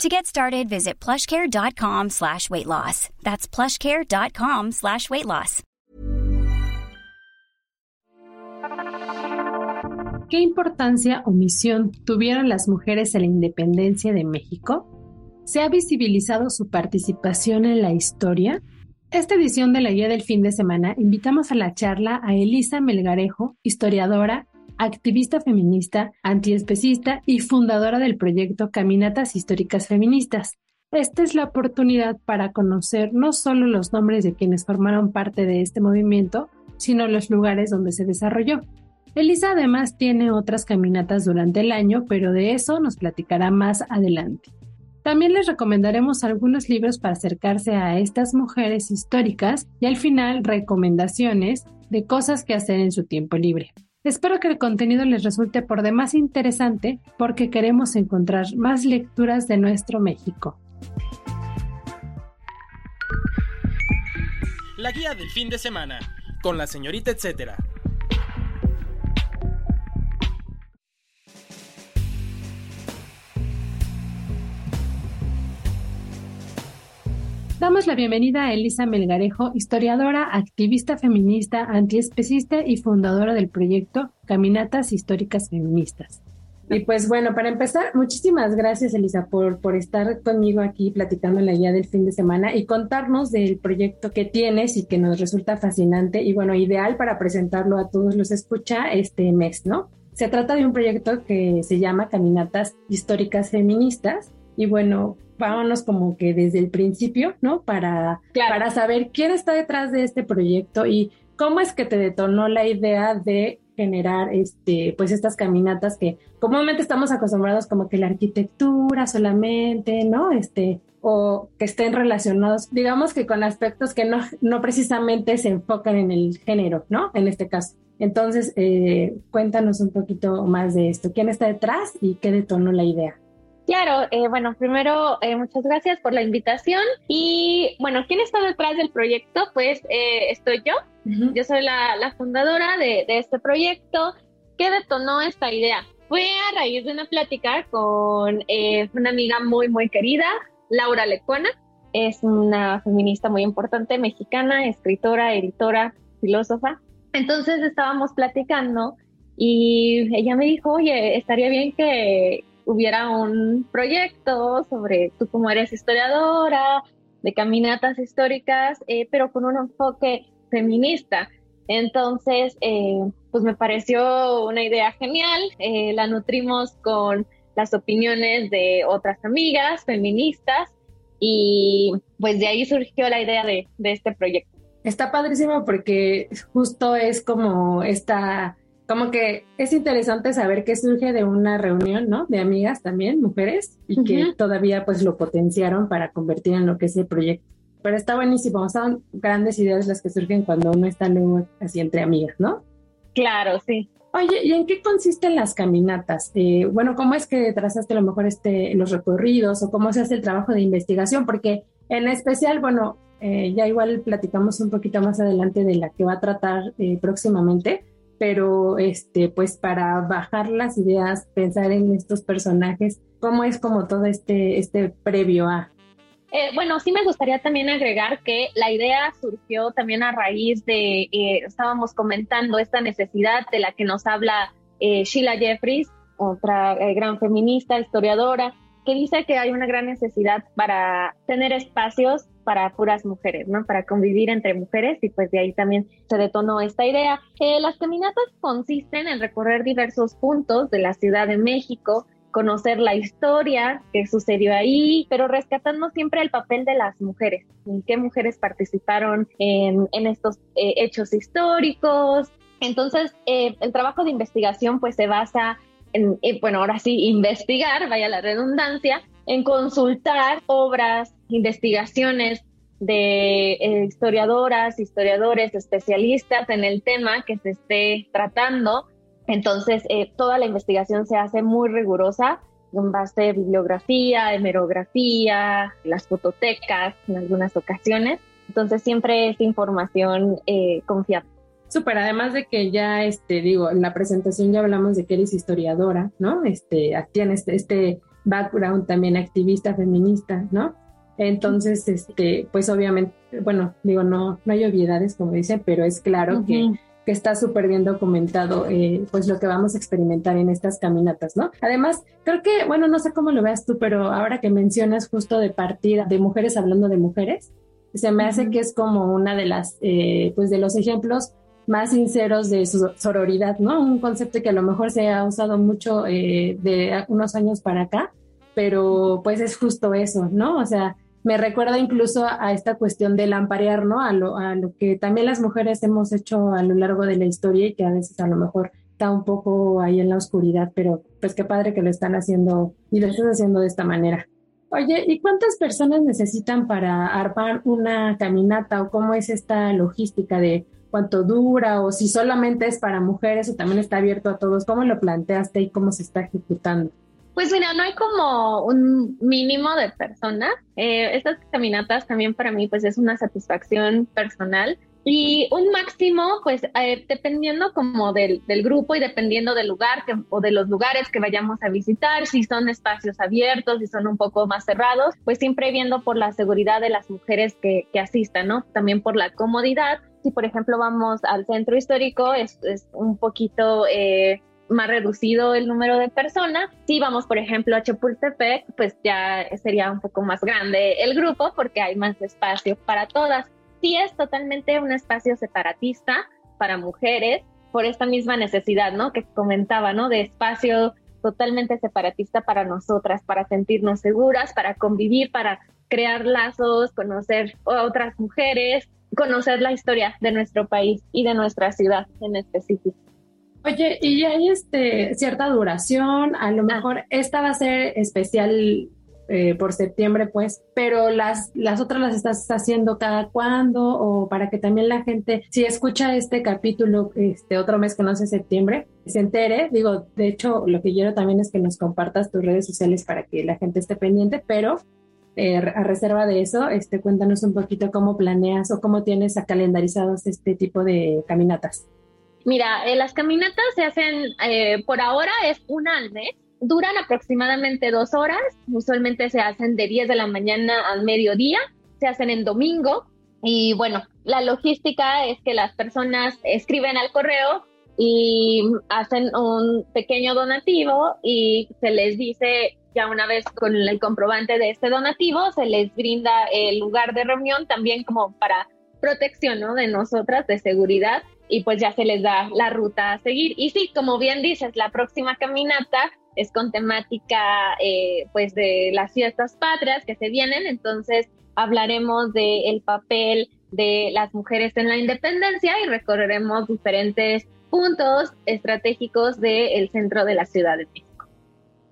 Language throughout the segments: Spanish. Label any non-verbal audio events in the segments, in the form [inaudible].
To get started, visit plushcare.com slash weight loss. That's plushcare.com slash weight loss. ¿Qué importancia o misión tuvieron las mujeres en la independencia de México? ¿Se ha visibilizado su participación en la historia? Esta edición de la Guía del Fin de Semana invitamos a la charla a Elisa Melgarejo, historiadora, activista feminista, antiespecista y fundadora del proyecto Caminatas Históricas Feministas. Esta es la oportunidad para conocer no solo los nombres de quienes formaron parte de este movimiento, sino los lugares donde se desarrolló. Elisa además tiene otras caminatas durante el año, pero de eso nos platicará más adelante. También les recomendaremos algunos libros para acercarse a estas mujeres históricas y al final recomendaciones de cosas que hacer en su tiempo libre. Espero que el contenido les resulte por demás interesante porque queremos encontrar más lecturas de nuestro México. La guía del fin de semana, con la señorita etcétera. Damos la bienvenida a Elisa Melgarejo, historiadora, activista feminista, antiespecista y fundadora del proyecto Caminatas Históricas Feministas. Y pues bueno, para empezar, muchísimas gracias Elisa por, por estar conmigo aquí platicando en la guía del fin de semana y contarnos del proyecto que tienes y que nos resulta fascinante y bueno, ideal para presentarlo a todos los escucha este mes, ¿no? Se trata de un proyecto que se llama Caminatas Históricas Feministas y bueno, vámonos como que desde el principio, ¿no? Para, para saber quién está detrás de este proyecto y cómo es que te detonó la idea de generar este pues estas caminatas que comúnmente estamos acostumbrados como que la arquitectura solamente, ¿no? Este o que estén relacionados, digamos que con aspectos que no, no precisamente se enfocan en el género, ¿no? En este caso. Entonces, eh, cuéntanos un poquito más de esto. ¿Quién está detrás y qué detonó la idea? Claro, eh, bueno, primero eh, muchas gracias por la invitación y bueno, ¿quién está detrás del proyecto? Pues eh, estoy yo, yo soy la, fundadora de, este proyecto. ¿Qué detonó esta idea? Fue a raíz de una plática con una amiga muy, muy querida, Laura Lecona. Es una feminista muy importante, mexicana, escritora, editora, filósofa. Entonces estábamos platicando y ella me dijo, oye, estaría bien que, hubiera un proyecto sobre tú como eres historiadora, de caminatas históricas, eh, pero con un enfoque feminista. Entonces, eh, pues me pareció una idea genial, eh, la nutrimos con las opiniones de otras amigas feministas y pues de ahí surgió la idea de, de este proyecto. Está padrísimo porque justo es como esta como que es interesante saber que surge de una reunión, ¿no? De amigas también, mujeres, y que todavía pues lo potenciaron para convertir en lo que es el proyecto. Pero está buenísimo, son grandes ideas las que surgen cuando uno está luego así entre amigas, ¿no? Claro, sí. Oye, ¿y en qué consisten las caminatas? Eh, bueno, ¿cómo es que trazaste a lo mejor este, los recorridos o cómo se hace el trabajo de investigación? Porque en especial, bueno, eh, ya igual platicamos un poquito más adelante de la que va a tratar eh, próximamente, pero este, pues para bajar las ideas, pensar en estos personajes, ¿cómo es como todo este, este previo a? Eh, bueno, sí me gustaría también agregar que la idea surgió también a raíz de, eh, estábamos comentando esta necesidad de la que nos habla eh, Sheila Jeffries, otra gran feminista, historiadora, que dice que hay una gran necesidad para tener espacios para puras mujeres, ¿no? Para convivir entre mujeres y pues de ahí también se detonó esta idea. Eh, las caminatas consisten en recorrer diversos puntos de la Ciudad de México, conocer la historia que sucedió ahí, pero rescatando siempre el papel de las mujeres, en qué mujeres participaron en, estos eh, hechos históricos. Entonces, eh, el trabajo de investigación pues se basa en, bueno, ahora sí, investigar, vaya la redundancia, en consultar obras, investigaciones de eh, historiadoras, historiadores, especialistas en el tema que se esté tratando. Entonces, eh, toda la investigación se hace muy rigurosa en base a bibliografía, hemerografía, las fototecas en algunas ocasiones. Entonces, siempre es información eh, confiable. Súper, además de que ya, este, digo, en la presentación ya hablamos de que eres historiadora, ¿no? Este, tienes este, este background también activista feminista, ¿no? Entonces, este, pues obviamente, bueno, digo, no, no hay obviedades, como dicen, pero es claro que, que, está súper bien documentado, eh, pues lo que vamos a experimentar en estas caminatas, ¿no? Además, creo que, bueno, no sé cómo lo veas tú, pero ahora que mencionas justo de partir de mujeres hablando de mujeres, se me hace que es como una de las, eh, pues de los ejemplos más sinceros de su sororidad, ¿no? Un concepto que a lo mejor se ha usado mucho eh, de unos años para acá, pero pues es justo eso, ¿no? O sea, me recuerda incluso a esta cuestión del amparear, ¿no? A lo, a lo que también las mujeres hemos hecho a lo largo de la historia y que a veces a lo mejor está un poco ahí en la oscuridad, pero pues qué padre que lo están haciendo y lo están haciendo de esta manera. Oye, ¿y cuántas personas necesitan para armar una caminata o cómo es esta logística de cuánto dura o si solamente es para mujeres o también está abierto a todos? ¿Cómo lo planteaste y cómo se está ejecutando? Pues mira, no hay como un mínimo de personas. Eh, estas caminatas también para mí pues es una satisfacción personal y un máximo pues eh, dependiendo como del, del, grupo y dependiendo del lugar que, o de los lugares que vayamos a visitar, si son espacios abiertos, si son un poco más cerrados, pues siempre viendo por la seguridad de las mujeres que, que asistan, ¿no? También por la comodidad. Si por ejemplo vamos al centro histórico, es, es un poquito... Eh, más reducido el número de personas. Si vamos, por ejemplo, a Chapultepec, pues ya sería un poco más grande el grupo porque hay más espacio para todas. Sí es totalmente un espacio separatista para mujeres por esta misma necesidad, ¿no? Que comentaba, ¿no? De espacio totalmente separatista para nosotras, para sentirnos seguras, para convivir, para crear lazos, conocer a otras mujeres, conocer la historia de nuestro país y de nuestra ciudad en específico. Oye, y hay este cierta duración, a lo ah. mejor esta va a ser especial eh, por septiembre, pues, pero las, las otras las estás haciendo cada cuándo o para que también la gente, si escucha este capítulo este otro mes que no sé septiembre, se entere. Digo, de hecho, lo que quiero también es que nos compartas tus redes sociales para que la gente esté pendiente, pero eh, a reserva de eso, este, cuéntanos un poquito cómo planeas o cómo tienes calendarizados este tipo de caminatas. Mira, eh, las caminatas se hacen, eh, por ahora es una al mes, duran aproximadamente dos horas, usualmente se hacen de 10 de la mañana al mediodía, se hacen en domingo y bueno, la logística es que las personas escriben al correo y hacen un pequeño donativo y se les dice ya una vez con el comprobante de este donativo, se les brinda el lugar de reunión también como para protección ¿no? de nosotras, de seguridad y pues ya se les da la ruta a seguir. Y sí, como bien dices, la próxima caminata es con temática eh, pues de las fiestas patrias que se vienen, entonces hablaremos del papel de las mujeres en la independencia y recorreremos diferentes puntos estratégicos del centro de la Ciudad de México.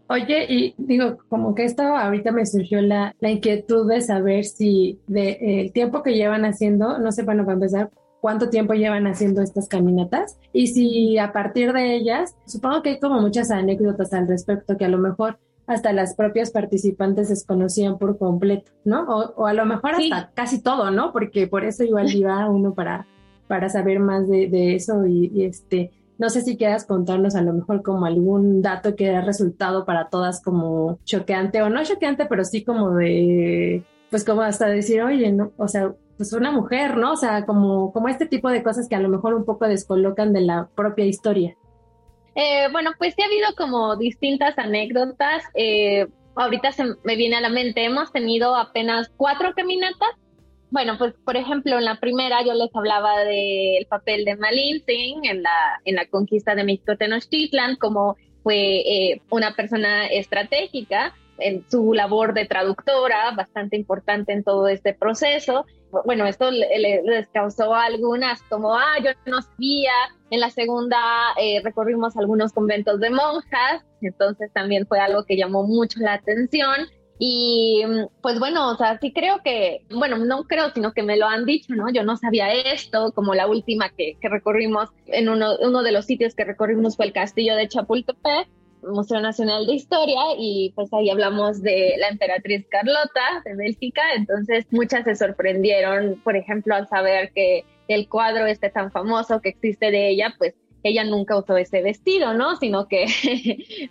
Oye, y digo, como que esto ahorita me surgió la, la inquietud de saber si de, el tiempo que llevan haciendo, no sé, bueno, para empezar, cuánto tiempo llevan haciendo estas caminatas y si a partir de ellas, supongo que hay como muchas anécdotas al respecto que a lo mejor hasta las propias participantes desconocían por completo, ¿no? O, a lo mejor hasta casi todo, ¿no? Porque por eso igual iba uno para, para saber más de, eso y, este, no sé si quieras contarnos a lo mejor como algún dato que ha resultado para todas como choqueante o no choqueante, pero sí como de, pues como hasta decir, oye, no, o sea, pues una mujer, ¿no? O sea, como, como este tipo de cosas que a lo mejor un poco descolocan de la propia historia. Eh, bueno, pues sí ha habido como distintas anécdotas. Eh, ahorita se me viene a la mente, hemos tenido apenas cuatro caminatas. Bueno, pues por ejemplo, en la primera yo les hablaba del papel de Malin Singh en la, en la conquista de México Tenochtitlan, como fue eh, una persona estratégica en su labor de traductora, bastante importante en todo este proceso bueno, esto les causó algunas como, ah, yo no sabía. En la segunda eh, recorrimos algunos conventos de monjas, entonces también fue algo que llamó mucho la atención. Y pues bueno, o sea, sí creo que, bueno, no creo, sino que me lo han dicho, ¿no? Yo no sabía esto, como la última que, que recorrimos en uno, uno de los sitios que recorrimos fue el castillo de Chapultepec Museo Nacional de Historia y pues ahí hablamos de la emperatriz Carlota de Bélgica, entonces muchas se sorprendieron, por ejemplo, al saber que el cuadro este tan famoso que existe de ella, pues ella nunca usó ese vestido, ¿no? Sino que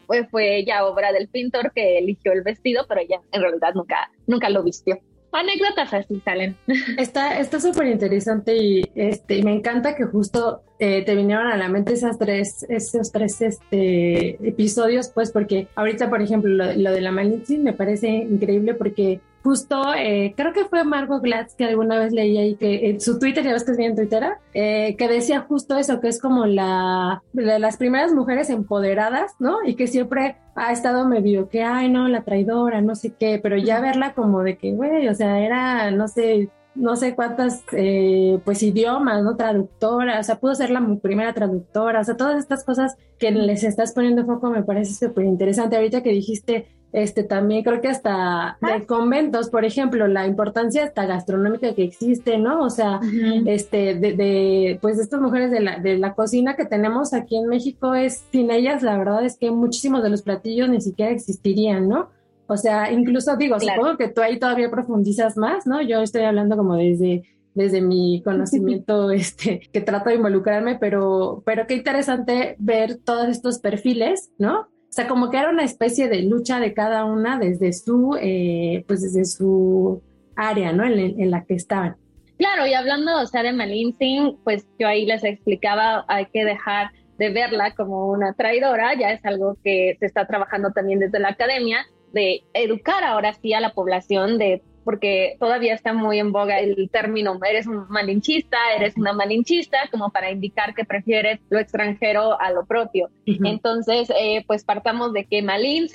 pues [laughs] fue ya obra del pintor que eligió el vestido, pero ella en realidad nunca, nunca lo vistió anécdotas así salen. [laughs] Está está súper interesante y este me encanta que justo eh, te vinieron a la mente esas tres esos tres este episodios pues porque ahorita por ejemplo lo, de la Malinche me parece increíble porque justo, eh, creo que fue Margot Glatz que alguna vez leí ahí que en su Twitter, ya ves que es bien Twitter, eh, que decía justo eso, que es como la de las primeras mujeres empoderadas, ¿no? Y que siempre ha estado medio que, ay, no, la traidora, no sé qué, pero ya verla como de que, güey, o sea, era, no sé, no sé cuántas, eh, pues, idiomas, ¿no? Traductora, o sea, pudo ser la primera traductora, o sea, todas estas cosas que les estás poniendo foco me parece súper interesante. Ahorita que dijiste este también creo que hasta de ah. conventos, por ejemplo, la importancia hasta gastronómica que existe, ¿no? O sea, este, de, de, pues estas mujeres de la, de la cocina que tenemos aquí en México es, sin ellas, la verdad es que muchísimos de los platillos ni siquiera existirían, ¿no? O sea, incluso digo, supongo que tú ahí todavía profundizas más, ¿no? Yo estoy hablando como desde desde mi [laughs] conocimiento este que trato de involucrarme, pero pero qué interesante ver todos estos perfiles, ¿no? O sea, como que era una especie de lucha de cada una desde su, eh, pues desde su área, ¿no? En, la que estaban. Claro, y hablando, o sea, de Malinsing, pues yo ahí les explicaba, hay que dejar de verla como una traidora, ya es algo que se está trabajando también desde la academia, de educar ahora sí a la población de porque todavía está muy en boga el término eres un malinchista, eres una malinchista, como para indicar que prefieres lo extranjero a lo propio. Entonces, eh, pues partamos de que Malin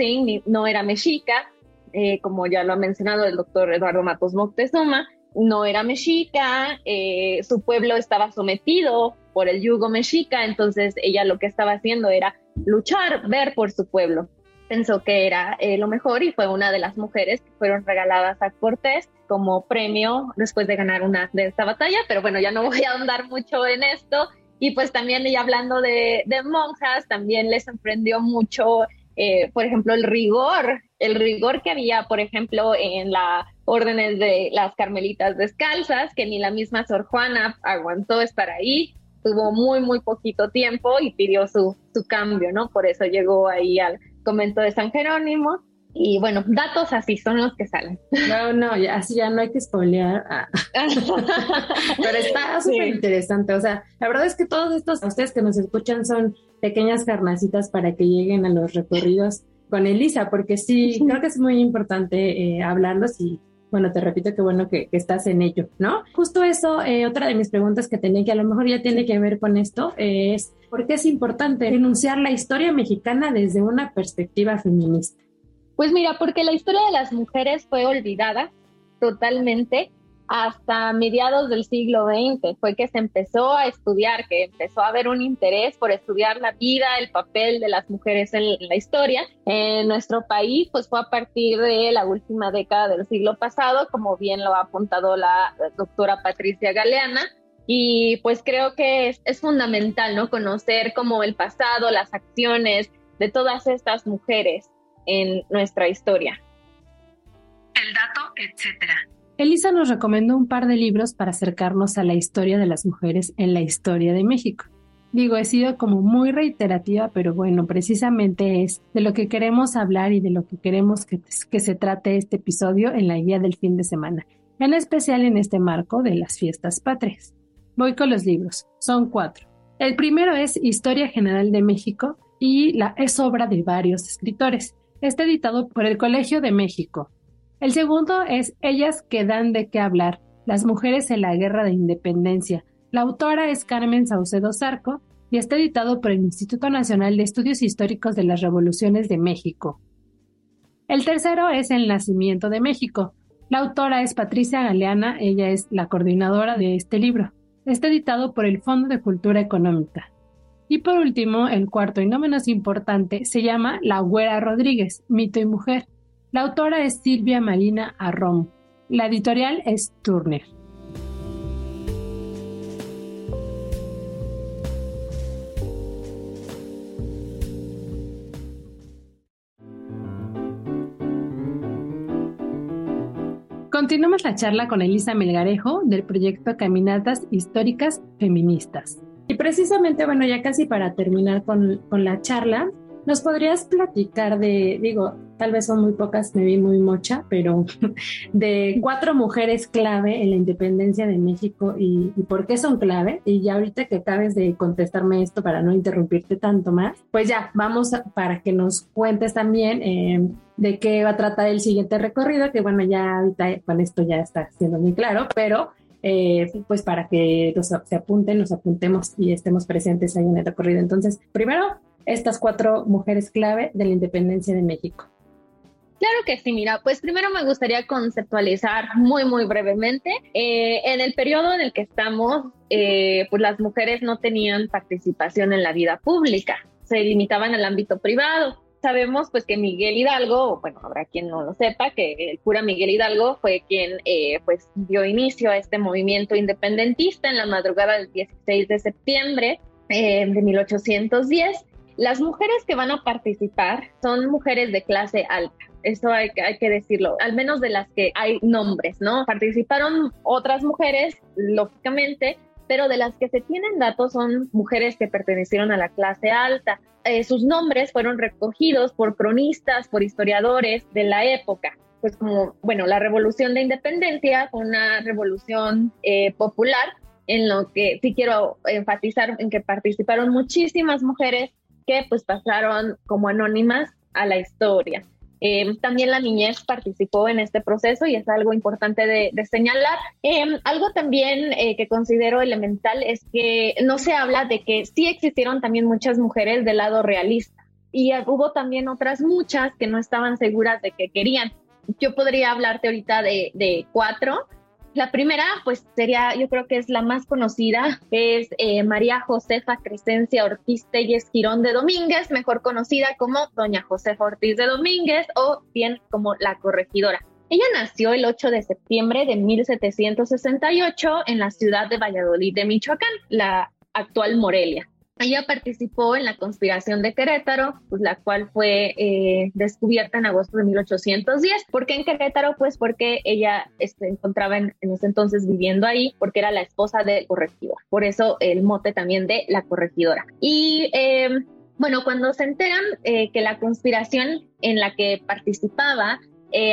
no era mexica, eh, como ya lo ha mencionado el doctor Eduardo Matos Moctezuma, no era mexica, eh, su pueblo estaba sometido por el yugo mexica, entonces ella lo que estaba haciendo era luchar, ver por su pueblo pensó que era eh, lo mejor y fue una de las mujeres que fueron regaladas a Cortés como premio después de ganar una de esta batalla, pero bueno, ya no voy a ahondar mucho en esto. Y pues también, y hablando de, de monjas, también les sorprendió mucho, eh, por ejemplo, el rigor, el rigor que había, por ejemplo, en las órdenes de las carmelitas descalzas, que ni la misma Sor Juana aguantó estar ahí, tuvo muy, muy poquito tiempo y pidió su, su cambio, ¿no? Por eso llegó ahí al, comento de San Jerónimo. Y bueno, datos así son los que salen. No, no, ya, así ya no hay que spoilear. Ah. [laughs] Pero está súper interesante. O sea, la verdad es que todos estos, ustedes que nos escuchan, son pequeñas carnacitas para que lleguen a los recorridos con Elisa, porque sí, creo que es muy importante eh, hablarlos y bueno, te repito que bueno que, estás en ello, ¿no? Justo eso, eh, otra de mis preguntas que tenía que a lo mejor ya tiene que ver con esto es, ¿por qué es importante denunciar la historia mexicana desde una perspectiva feminista? Pues mira, porque la historia de las mujeres fue olvidada totalmente hasta mediados del siglo XX fue que se empezó a estudiar, que empezó a haber un interés por estudiar la vida, el papel de las mujeres en la historia. En nuestro país, pues fue a partir de la última década del siglo pasado, como bien lo ha apuntado la doctora Patricia Galeana. Y pues creo que es, es fundamental, ¿no? Conocer como el pasado, las acciones de todas estas mujeres en nuestra historia. El dato, etcétera. Elisa nos recomendó un par de libros para acercarnos a la historia de las mujeres en la historia de México. Digo, he sido como muy reiterativa, pero bueno, precisamente es de lo que queremos hablar y de lo que queremos que, que se trate este episodio en la guía del fin de semana, en especial en este marco de las fiestas patrias. Voy con los libros, son cuatro. El primero es Historia General de México y la, es obra de varios escritores. Está editado por el Colegio de México, el segundo es Ellas que dan de qué hablar, las mujeres en la guerra de independencia. La autora es Carmen Saucedo Zarco y está editado por el Instituto Nacional de Estudios Históricos de las Revoluciones de México. El tercero es El Nacimiento de México. La autora es Patricia Galeana, ella es la coordinadora de este libro. Está editado por el Fondo de Cultura Económica. Y por último, el cuarto y no menos importante se llama La Güera Rodríguez, Mito y Mujer La autora es Silvia Marina Arrom. La editorial es Turner. Continuamos la charla con Elisa Melgarejo del proyecto Caminatas Históricas Feministas. Y precisamente, bueno, ya casi para terminar con, con la charla, ¿nos podrías platicar de, digo, tal vez son muy pocas, me vi muy mocha, pero [laughs] de cuatro mujeres clave en la independencia de México y, por qué son clave. Y ya ahorita que acabes de contestarme esto para no interrumpirte tanto más, pues ya vamos para que nos cuentes también eh, de qué va a tratar el siguiente recorrido, que bueno, ya ahorita con esto ya está siendo muy claro, pero eh, pues para que los, se apunten, nos apuntemos y estemos presentes ahí en el recorrido. Entonces, primero, estas cuatro mujeres clave de la independencia de México. Claro que sí, mira, pues primero me gustaría conceptualizar muy, muy brevemente. Eh, en el periodo en el que estamos, eh, pues las mujeres no tenían participación en la vida pública, se limitaban al ámbito privado. Sabemos pues que Miguel Hidalgo, bueno, habrá quien no lo sepa, que el cura Miguel Hidalgo fue quien eh, pues dio inicio a este movimiento independentista en la madrugada del 16 de septiembre de 1810. Las mujeres que van a participar son mujeres de clase alta eso hay, hay que decirlo, al menos de las que hay nombres, ¿no? Participaron otras mujeres, lógicamente, pero de las que se tienen datos son mujeres que pertenecieron a la clase alta. Eh, sus nombres fueron recogidos por cronistas, por historiadores de la época. Pues como, bueno, la revolución de independencia una revolución eh, popular en lo que sí quiero enfatizar en que participaron muchísimas mujeres que pues pasaron como anónimas a la historia. Em, también la niñez participó en este proceso y es algo importante de, señalar. Em, algo también eh, que considero elemental es que no se habla de que sí existieron también muchas mujeres del lado realista y hubo también otras muchas que no estaban seguras de que querían. Yo podría hablarte ahorita de, de cuatro, la primera, pues sería, yo creo que es la más conocida, es eh, María Josefa Crescencia Ortiz Telles Girón de Domínguez, mejor conocida como Doña Josefa Ortiz de Domínguez o bien como la corregidora. Ella nació el 8 de septiembre de 1768 en la ciudad de Valladolid de Michoacán, la actual Morelia. Ella participó en la conspiración de Querétaro, pues la cual fue eh, descubierta en agosto de 1810. ¿Por qué en Querétaro? Pues porque ella se este, encontraba en, ese entonces viviendo ahí, porque era la esposa del corregidor. Por eso el mote también de la corregidora. Y eh, bueno, cuando se enteran eh, que la conspiración en la que participaba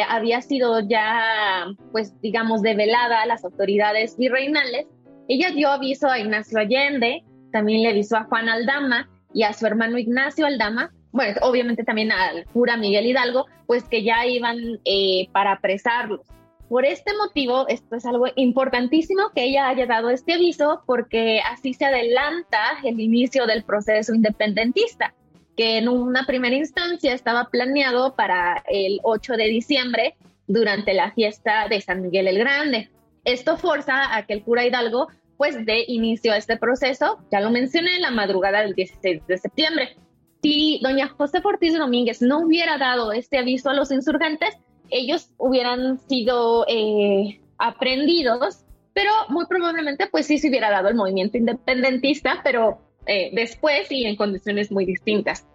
había sido ya, pues digamos, develada a las autoridades virreinales, ella dio aviso a Ignacio Allende, también le avisó a Juan Aldama y a su hermano Ignacio Aldama, bueno, obviamente también al cura Miguel Hidalgo, pues que ya iban eh, para apresarlos. Por este motivo, esto es algo importantísimo que ella haya dado este aviso porque así se adelanta el inicio del proceso independentista, que en una primera instancia estaba planeado para el 8 de diciembre durante la fiesta de San Miguel el Grande. Esto forza a que el cura Hidalgo pues de inicio a este proceso, ya lo mencioné, la madrugada del 16 de septiembre. Si doña José Ortiz Domínguez no hubiera dado este aviso a los insurgentes, ellos hubieran sido eh, aprendidos, pero muy probablemente pues sí se hubiera dado el movimiento independentista, pero eh, después y en condiciones muy distintas.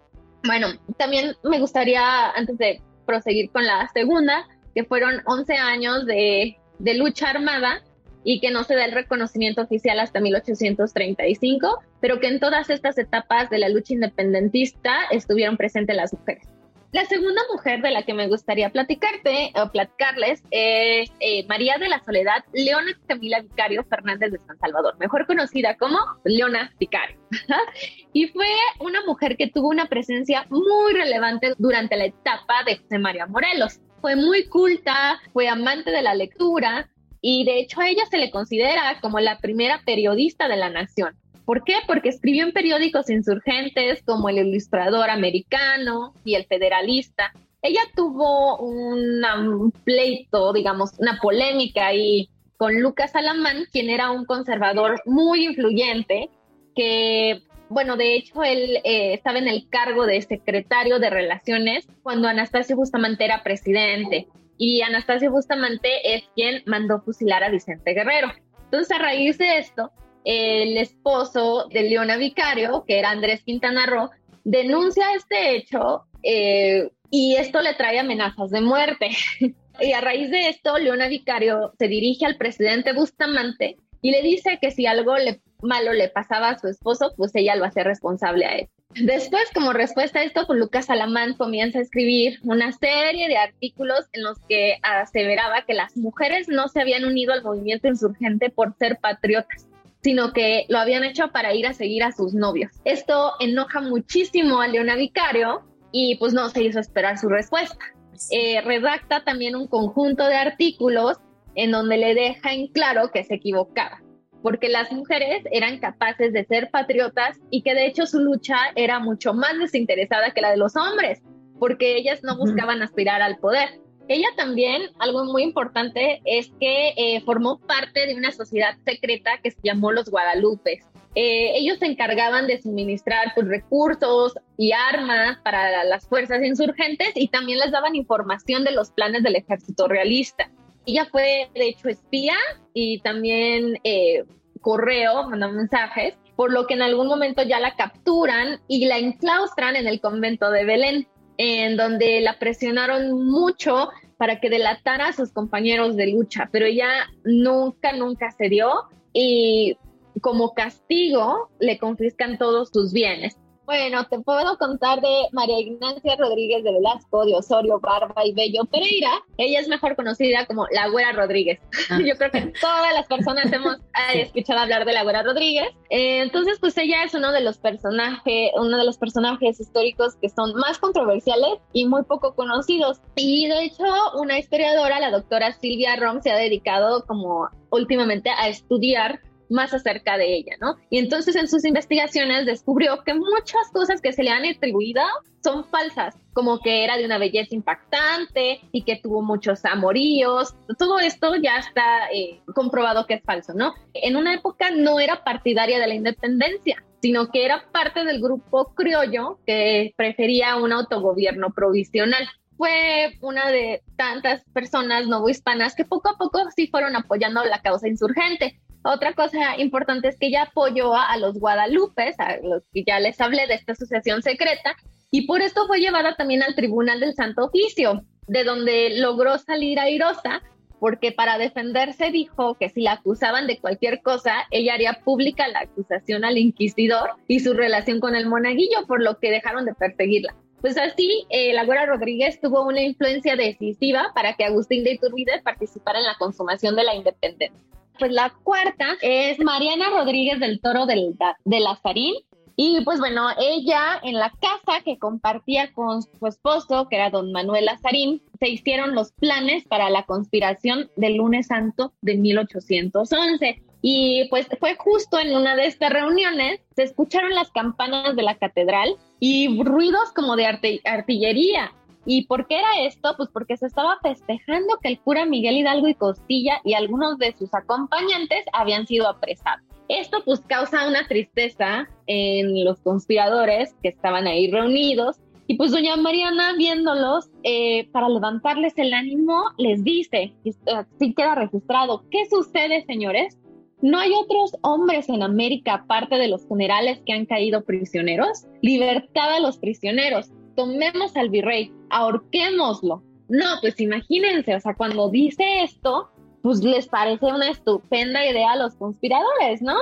Bueno, también me gustaría, antes de proseguir con la segunda, que fueron 11 años de, de lucha armada, y que no se da el reconocimiento oficial hasta 1835, pero que en todas estas etapas de la lucha independentista estuvieron presentes las mujeres. La segunda mujer de la que me gustaría platicarte o platicarles es eh, María de la Soledad Leona Camila Vicario Fernández de San Salvador, mejor conocida como Leona Vicario. [laughs] y fue una mujer que tuvo una presencia muy relevante durante la etapa de José María Morelos. Fue muy culta, fue amante de la lectura, y de hecho a ella se le considera como la primera periodista de la nación. ¿Por qué? Porque escribió en periódicos insurgentes como el Ilustrador Americano y el Federalista. Ella tuvo un pleito, digamos, una polémica ahí con Lucas Alamán, quien era un conservador muy influyente, que Bueno, de hecho, él eh, estaba en el cargo de secretario de Relaciones cuando Anastasio Bustamante era presidente. Y Anastasio Bustamante es quien mandó fusilar a Vicente Guerrero. Entonces, a raíz de esto, el esposo de Leona Vicario, que era Andrés Quintana Roo, denuncia este hecho eh, y esto le trae amenazas de muerte. [laughs] y a raíz de esto, Leona Vicario se dirige al presidente Bustamante y le dice que si algo malo le pasaba a su esposo, pues ella lo hace responsable a él. Después, como respuesta a esto, pues Lucas Alamán comienza a escribir una serie de artículos en los que aseveraba que las mujeres no se habían unido al movimiento insurgente por ser patriotas, sino que lo habían hecho para ir a seguir a sus novios. Esto enoja muchísimo a Leona Vicario y pues no se hizo esperar su respuesta. Eh, redacta también un conjunto de artículos en donde le deja en claro que se equivocaba, porque las mujeres eran capaces de ser patriotas y que de hecho su lucha era mucho más desinteresada que la de los hombres, porque ellas no buscaban aspirar al poder, ella también, algo muy importante, es que eh, formó parte de una sociedad secreta que se llamó los Guadalupes. Eh, ellos se encargaban de suministrar pues, recursos y armas para las fuerzas insurgentes y también les daban información de los planes del ejército realista. Ella fue, de hecho, espía y también eh, correo, mandó mensajes, por lo que en algún momento ya la capturan y la enclaustran en el convento de Belén en donde la presionaron mucho para que delatara a sus compañeros de lucha, pero ella nunca, nunca se dio y como castigo le confiscan todos sus bienes. Bueno, te puedo contar de María Ignacia Rodríguez de Velasco, de Osorio, Barba y Bello Pereira. Ella es mejor conocida como la Güera Rodríguez. Ah. [laughs] Yo creo que todas las personas hemos [laughs] escuchado hablar de la Güera Rodríguez. Eh, entonces, pues ella es uno de los personajes, uno de los personajes históricos que son más controversiales y muy poco conocidos. Y de hecho, una historiadora, la doctora Silvia Rom, se ha dedicado como últimamente a estudiar más acerca de ella, ¿no? Y entonces en sus investigaciones descubrió que muchas cosas que se le han atribuido son falsas, como que era de una belleza impactante y que tuvo muchos amoríos. Todo esto ya está eh, comprobado que es falso, ¿no? En una época no era partidaria de la independencia, sino que era parte del grupo criollo que prefería un autogobierno provisional fue una de tantas personas novohispanas que poco a poco sí fueron apoyando la causa insurgente. Otra cosa importante es que ella apoyó a, los guadalupes, a los que ya les hablé de esta asociación secreta, y por esto fue llevada también al Tribunal del Santo Oficio, de donde logró salir airosa, porque para defenderse dijo que si la acusaban de cualquier cosa, ella haría pública la acusación al inquisidor y su relación con el monaguillo, por lo que dejaron de perseguirla. Pues así, eh, la Güera Rodríguez tuvo una influencia decisiva para que Agustín de Iturbide participara en la consumación de la independencia. Pues la cuarta es Mariana Rodríguez del Toro del, de Lazarín. Y pues bueno, ella en la casa que compartía con su esposo, que era don Manuel Lazarín, se hicieron los planes para la conspiración del lunes santo de 1811. Y pues fue justo en una de estas reuniones, se escucharon las campanas de la catedral y ruidos como de artillería. ¿Y por qué era esto? Pues porque se estaba festejando que el cura Miguel Hidalgo y Costilla y algunos de sus acompañantes habían sido apresados. Esto pues causa una tristeza en los conspiradores que estaban ahí reunidos y pues doña Mariana viéndolos, eh, para levantarles el ánimo, les dice, así queda registrado, ¿qué sucede señores? ¿No hay otros hombres en América aparte de los generales que han caído prisioneros? Libertad a los prisioneros tomemos al virrey, ahorquémoslo. No, pues imagínense, o sea, cuando dice esto, pues les parece una estupenda idea a los conspiradores, ¿no?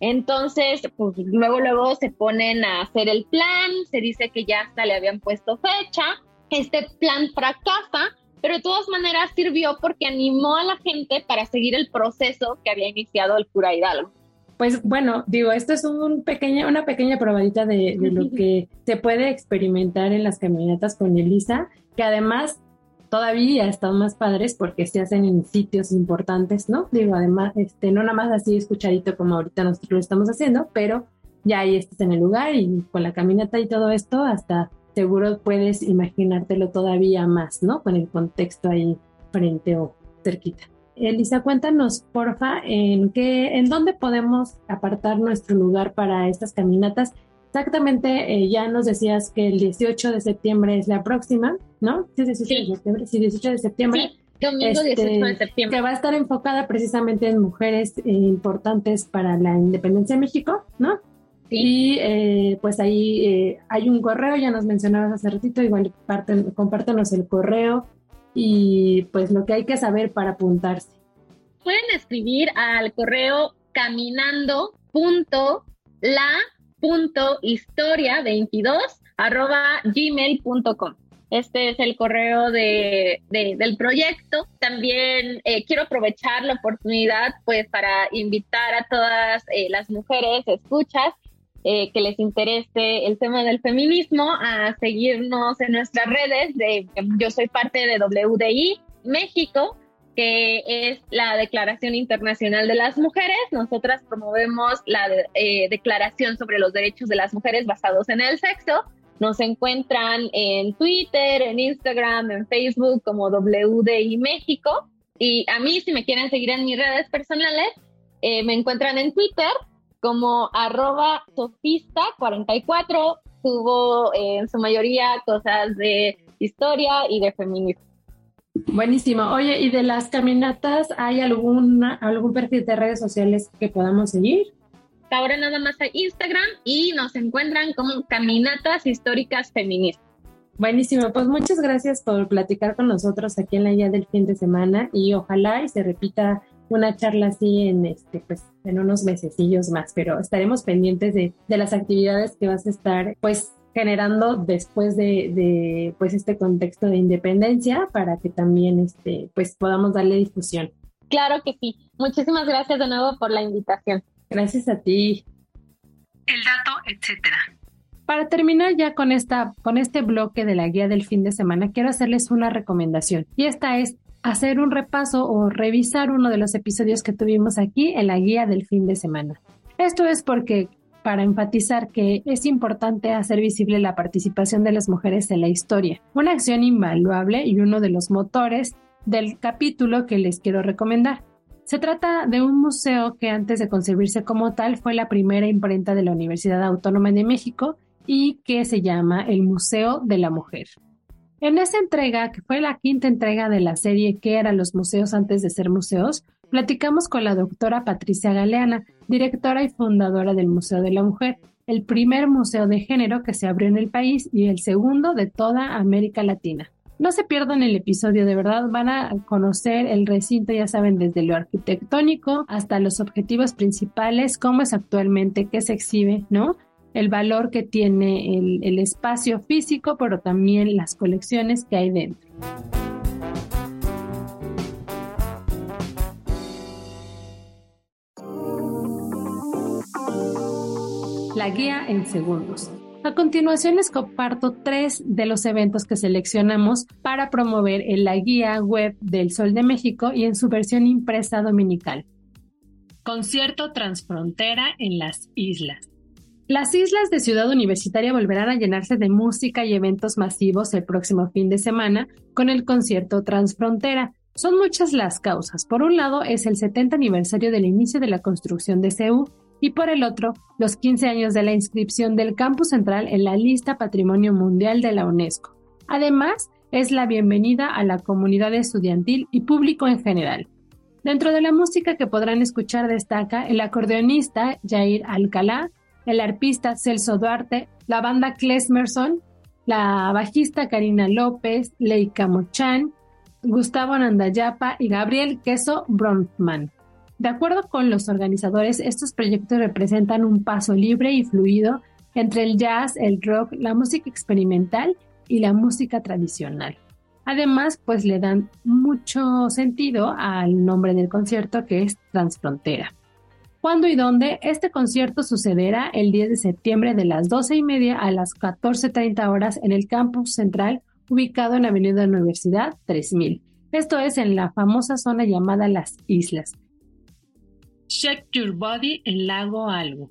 Entonces, pues luego, luego se ponen a hacer el plan, se dice que ya hasta le habían puesto fecha, este plan fracasa, pero de todas maneras sirvió porque animó a la gente para seguir el proceso que había iniciado el cura Hidalgo. Pues bueno, digo, esto es un una pequeña probadita de, lo [laughs] que se puede experimentar en las caminatas con Elisa, que además todavía están más padres porque se hacen en sitios importantes, ¿no? Digo, además, este, no nada más así escuchadito como ahorita nosotros lo estamos haciendo, pero ya ahí estás en el lugar y con la caminata y todo esto, hasta seguro puedes imaginártelo todavía más, ¿no? Con el contexto ahí frente o cerquita. Elisa, cuéntanos, porfa, en qué, en dónde podemos apartar nuestro lugar para estas caminatas. Exactamente, eh, ya nos decías que el 18 de septiembre es la próxima, ¿no? Sí, 18 de septiembre. Sí, 18 de septiembre. domingo 18 de este, septiembre. Que va a estar enfocada precisamente en mujeres eh, importantes para la independencia de México, ¿no? Y eh, pues ahí hay un correo, ya nos mencionabas hace ratito, igual compártenos el correo y pues lo que hay que saber para apuntarse. Pueden escribir al correo caminando.la.historia22 arroba gmail.com. Este es el correo de, del proyecto. También eh, quiero aprovechar la oportunidad pues para invitar a todas eh, las mujeres escuchas eh, que les interese el tema del feminismo, a seguirnos en nuestras redes. De, yo soy parte de WDI México, que es la Declaración Internacional de las Mujeres. Nosotras promovemos la eh, Declaración sobre los Derechos de las Mujeres basados en el sexo. Nos encuentran en Twitter, en Instagram, en Facebook como WDI México. Y a mí, si me quieren seguir en mis redes personales, eh, me encuentran en Twitter como arroba sofista44. Tuvo eh, en su mayoría cosas de historia y de feminismo. Buenísimo. Oye, ¿y de las caminatas hay alguna, algún perfil de redes sociales que podamos seguir? Ahora nada más hay Instagram y nos encuentran como Caminatas Históricas Feministas. Buenísimo, pues muchas gracias por platicar con nosotros aquí en la guía del fin de semana y ojalá y se repita una charla así en este, pues, en unos mesecillos más, pero estaremos pendientes de, de las actividades que vas a estar, pues, generando después de, de, pues, este contexto de independencia para que también, este, pues, podamos darle difusión. Claro que sí. Muchísimas gracias de nuevo por la invitación. Gracias a ti. El dato, etcétera. Para terminar ya con esta, con este bloque de la guía del fin de semana, quiero hacerles una recomendación. Y esta es hacer un repaso o revisar uno de los episodios que tuvimos aquí en la guía del fin de semana. Esto es porque para enfatizar que es importante hacer visible la participación de las mujeres en la historia, una acción invaluable y uno de los motores del capítulo que les quiero recomendar. Se trata de un museo que antes de concebirse como tal fue la primera imprenta de la Universidad Autónoma de México y que se llama el Museo de la Mujer. En esa entrega, que fue la quinta entrega de la serie ¿Qué eran los museos antes de ser museos?, platicamos con la doctora Patricia Galeana, directora y fundadora del Museo de la Mujer, el primer museo de género que se abrió en el país y el segundo de toda América Latina. No se pierdan el episodio, de verdad van a conocer el recinto, ya saben, desde lo arquitectónico hasta los objetivos principales, cómo es actualmente, qué se exhibe, ¿no? El valor que tiene el, espacio físico, pero también las colecciones que hay dentro. La guía en segundos. A continuación les comparto tres de los eventos que seleccionamos para promover en la guía web del Sol de México y en su versión impresa dominical. Concierto Transfrontera en las Islas. Las islas de Ciudad Universitaria volverán a llenarse de música y eventos masivos el próximo fin de semana con el concierto Transfrontera. Son muchas las causas. Por un lado es el 70 aniversario del inicio de la construcción de CEU y por el otro los 15 años de la inscripción del campus central en la lista Patrimonio Mundial de la UNESCO. Además, es la bienvenida a la comunidad estudiantil y público en general. Dentro de la música que podrán escuchar destaca el acordeonista Jair Alcalá, el arpista Celso Duarte, la banda Klesmerson, la bajista Karina López, Leica Mochan, Gustavo Nandayapa y Gabriel Queso Bronfman. De acuerdo con los organizadores, estos proyectos representan un paso libre y fluido entre el jazz, el rock, la música experimental y la música tradicional. Además, pues le dan mucho sentido al nombre del concierto que es Transfrontera. ¿Cuándo y dónde? Este concierto sucederá el 10 de septiembre de las 12 y media a las 14.30 horas en el campus central ubicado en Avenida Universidad 3000. Esto es en la famosa zona llamada Las Islas. Check Your Body en Lago Algo.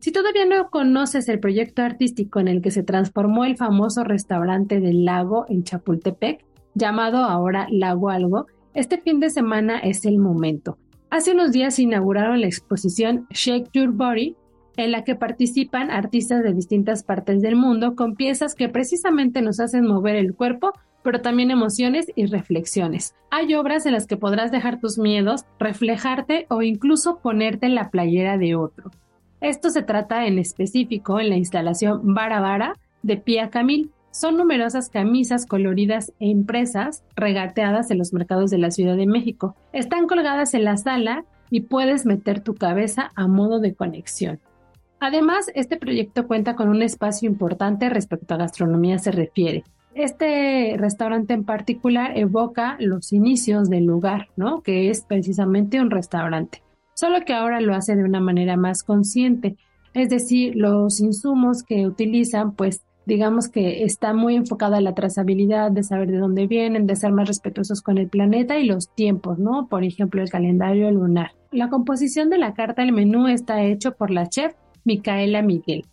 Si todavía no conoces el proyecto artístico en el que se transformó el famoso restaurante del lago en Chapultepec, llamado ahora Lago Algo, Este fin de semana es el momento. Hace unos días inauguraron la exposición Shake Your Body, en la que participan artistas de distintas partes del mundo con piezas que precisamente nos hacen mover el cuerpo, pero también emociones y reflexiones. Hay obras en las que podrás dejar tus miedos, reflejarte o incluso ponerte en la playera de otro. Esto se trata en específico en la instalación Bara de Pia Camil. Son numerosas camisas coloridas e impresas regateadas en los mercados de la Ciudad de México. Están colgadas en la sala y puedes meter tu cabeza a modo de conexión. Además, este proyecto cuenta con un espacio importante respecto a gastronomía se refiere. Este restaurante en particular evoca los inicios del lugar, ¿no? Que es precisamente un restaurante. Solo que ahora lo hace de una manera más consciente. Es decir, los insumos que utilizan, pues digamos que está muy enfocada a la trazabilidad, de saber de dónde vienen, de ser más respetuosos con el planeta y los tiempos, ¿no? Por ejemplo, el calendario lunar. La composición de la carta del menú está hecho por la chef Micaela Miguel.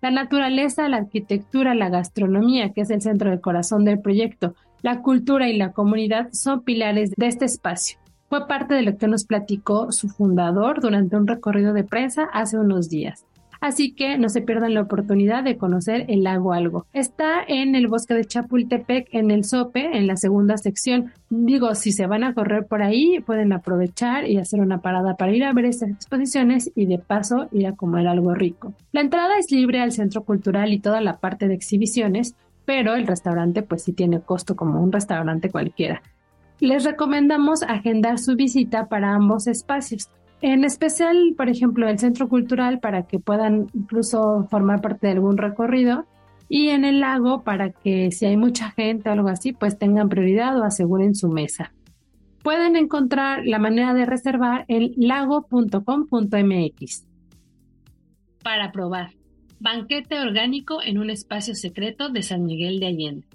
La naturaleza, la arquitectura, la gastronomía, que es el centro del corazón del proyecto, la cultura y la comunidad son pilares de este espacio. Fue parte de lo que nos platicó su fundador durante un recorrido de prensa hace unos días. Así que no se pierdan la oportunidad de conocer el lago Algo. Está en el bosque de Chapultepec, en el Sope, en la segunda sección. Digo, si se van a correr por ahí, pueden aprovechar y hacer una parada para ir a ver estas exposiciones y de paso ir a comer algo rico. La entrada es libre al centro cultural y toda la parte de exhibiciones, pero el restaurante pues sí tiene costo como un restaurante cualquiera. Les recomendamos agendar su visita para ambos espacios. En especial, por ejemplo, el centro cultural para que puedan incluso formar parte de algún recorrido y en el lago para que si hay mucha gente o algo así, pues tengan prioridad o aseguren su mesa. Pueden encontrar la manera de reservar en lago.com.mx. Para probar, banquete orgánico en un espacio secreto de San Miguel de Allende.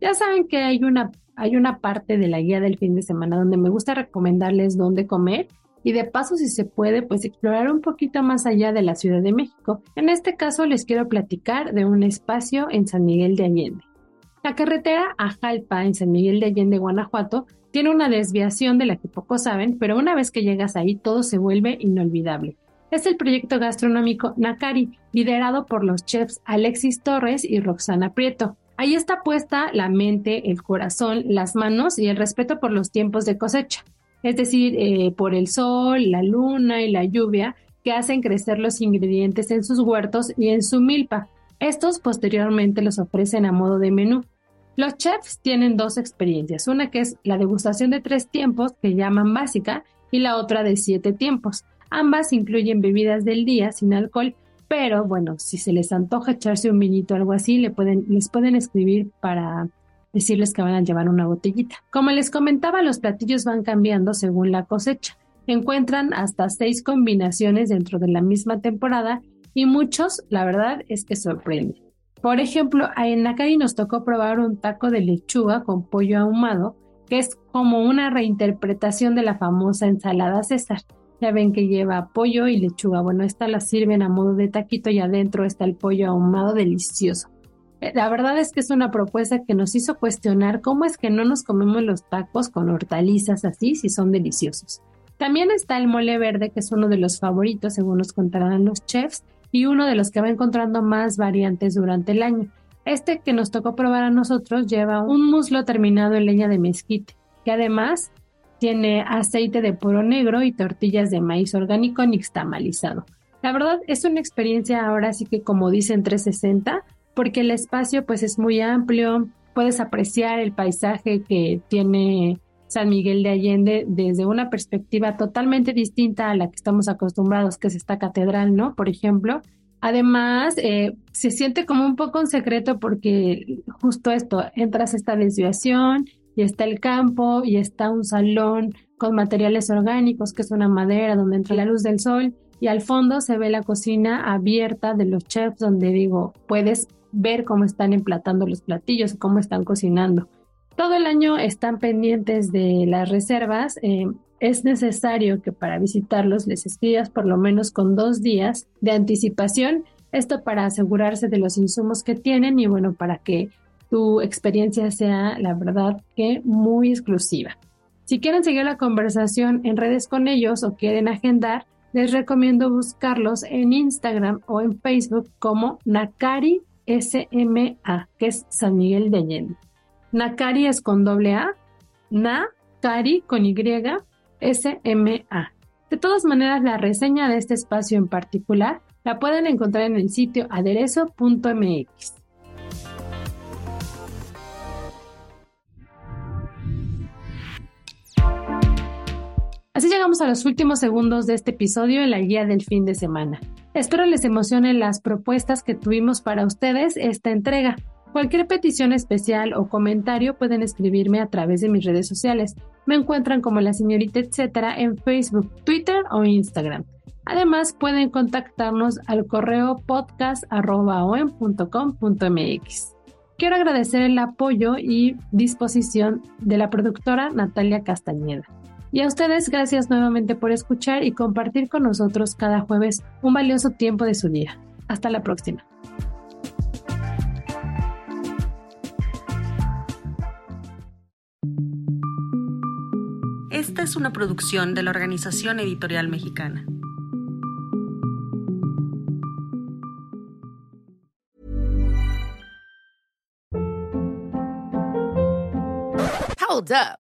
Ya saben que hay una, hay una parte de la guía del fin de semana donde me gusta recomendarles dónde comer y de paso si se puede pues explorar un poquito más allá de la Ciudad de México. En este caso les quiero platicar de un espacio en San Miguel de Allende. La carretera a Jalpa en San Miguel de Allende, Guanajuato, tiene una desviación de la que pocos saben, pero una vez que llegas ahí todo se vuelve inolvidable. Es el proyecto gastronómico Nakari, liderado por los chefs Alexis Torres y Roxana Prieto. Ahí está puesta la mente, el corazón, las manos y el respeto por los tiempos de cosecha es decir, eh, por el sol, la luna y la lluvia, que hacen crecer los ingredientes en sus huertos y en su milpa. Estos posteriormente los ofrecen a modo de menú. Los chefs tienen dos experiencias, una que es la degustación de tres tiempos, que llaman básica, y la otra de siete tiempos. Ambas incluyen bebidas del día sin alcohol, pero bueno, si se les antoja echarse un vinito o algo así, les pueden escribir para decirles que van a llevar una botellita. Como les comentaba, los platillos van cambiando según la cosecha. Encuentran hasta seis combinaciones dentro de la misma temporada y muchos, la verdad, es que sorprenden. Por ejemplo, en Nakari nos tocó probar un taco de lechuga con pollo ahumado, que es como una reinterpretación de la famosa ensalada César. Ya ven que lleva pollo y lechuga. Bueno, esta la sirven a modo de taquito y adentro está el pollo ahumado delicioso. La verdad es que es una propuesta que nos hizo cuestionar cómo es que no nos comemos los tacos con hortalizas así si son deliciosos. También está el mole verde, que es uno de los favoritos según nos contarán los chefs y uno de los que va encontrando más variantes durante el año. Este que nos tocó probar a nosotros lleva un muslo terminado en leña de mezquite, que además tiene aceite de puro negro y tortillas de maíz orgánico nixtamalizado. La verdad es una experiencia ahora sí que como dicen 360, porque el espacio pues es muy amplio, puedes apreciar el paisaje que tiene San Miguel de Allende desde una perspectiva totalmente distinta a la que estamos acostumbrados, que es esta catedral, ¿no? Por ejemplo. Además, eh, se siente como un poco un secreto porque justo esto, entras a esta desviación y está el campo y está un salón con materiales orgánicos, que es una madera donde entra la luz del sol y al fondo se ve la cocina abierta de los chefs donde digo, puedes ver cómo están emplatando los platillos, cómo están cocinando. Todo el año están pendientes de las reservas. Eh, es necesario que para visitarlos les escribas por lo menos con dos días de anticipación. Esto para asegurarse de los insumos que tienen y bueno, para que tu experiencia sea, la verdad, que muy exclusiva. Si quieren seguir la conversación en redes con ellos o quieren agendar, les recomiendo buscarlos en Instagram o en Facebook como Nakari SMA, que es San Miguel de Allende. Nakari es con doble A, Nakari con Y, SMA. De todas maneras, la reseña de este espacio en particular la pueden encontrar en el sitio aderezo.mx. Así llegamos a los últimos segundos de este episodio en la guía del fin de semana. Espero les emocionen las propuestas que tuvimos para ustedes esta entrega. Cualquier petición especial o comentario pueden escribirme a través de mis redes sociales. Me encuentran como la señorita etcétera en Facebook, Twitter o Instagram. Además, pueden contactarnos al correo podcast.com.mx. Quiero agradecer el apoyo y disposición de la productora Natalia Castañeda. Y a ustedes, gracias nuevamente por escuchar y compartir con nosotros cada jueves un valioso tiempo de su día. Hasta la próxima. Esta es una producción de la Organización Editorial Mexicana. Hold up.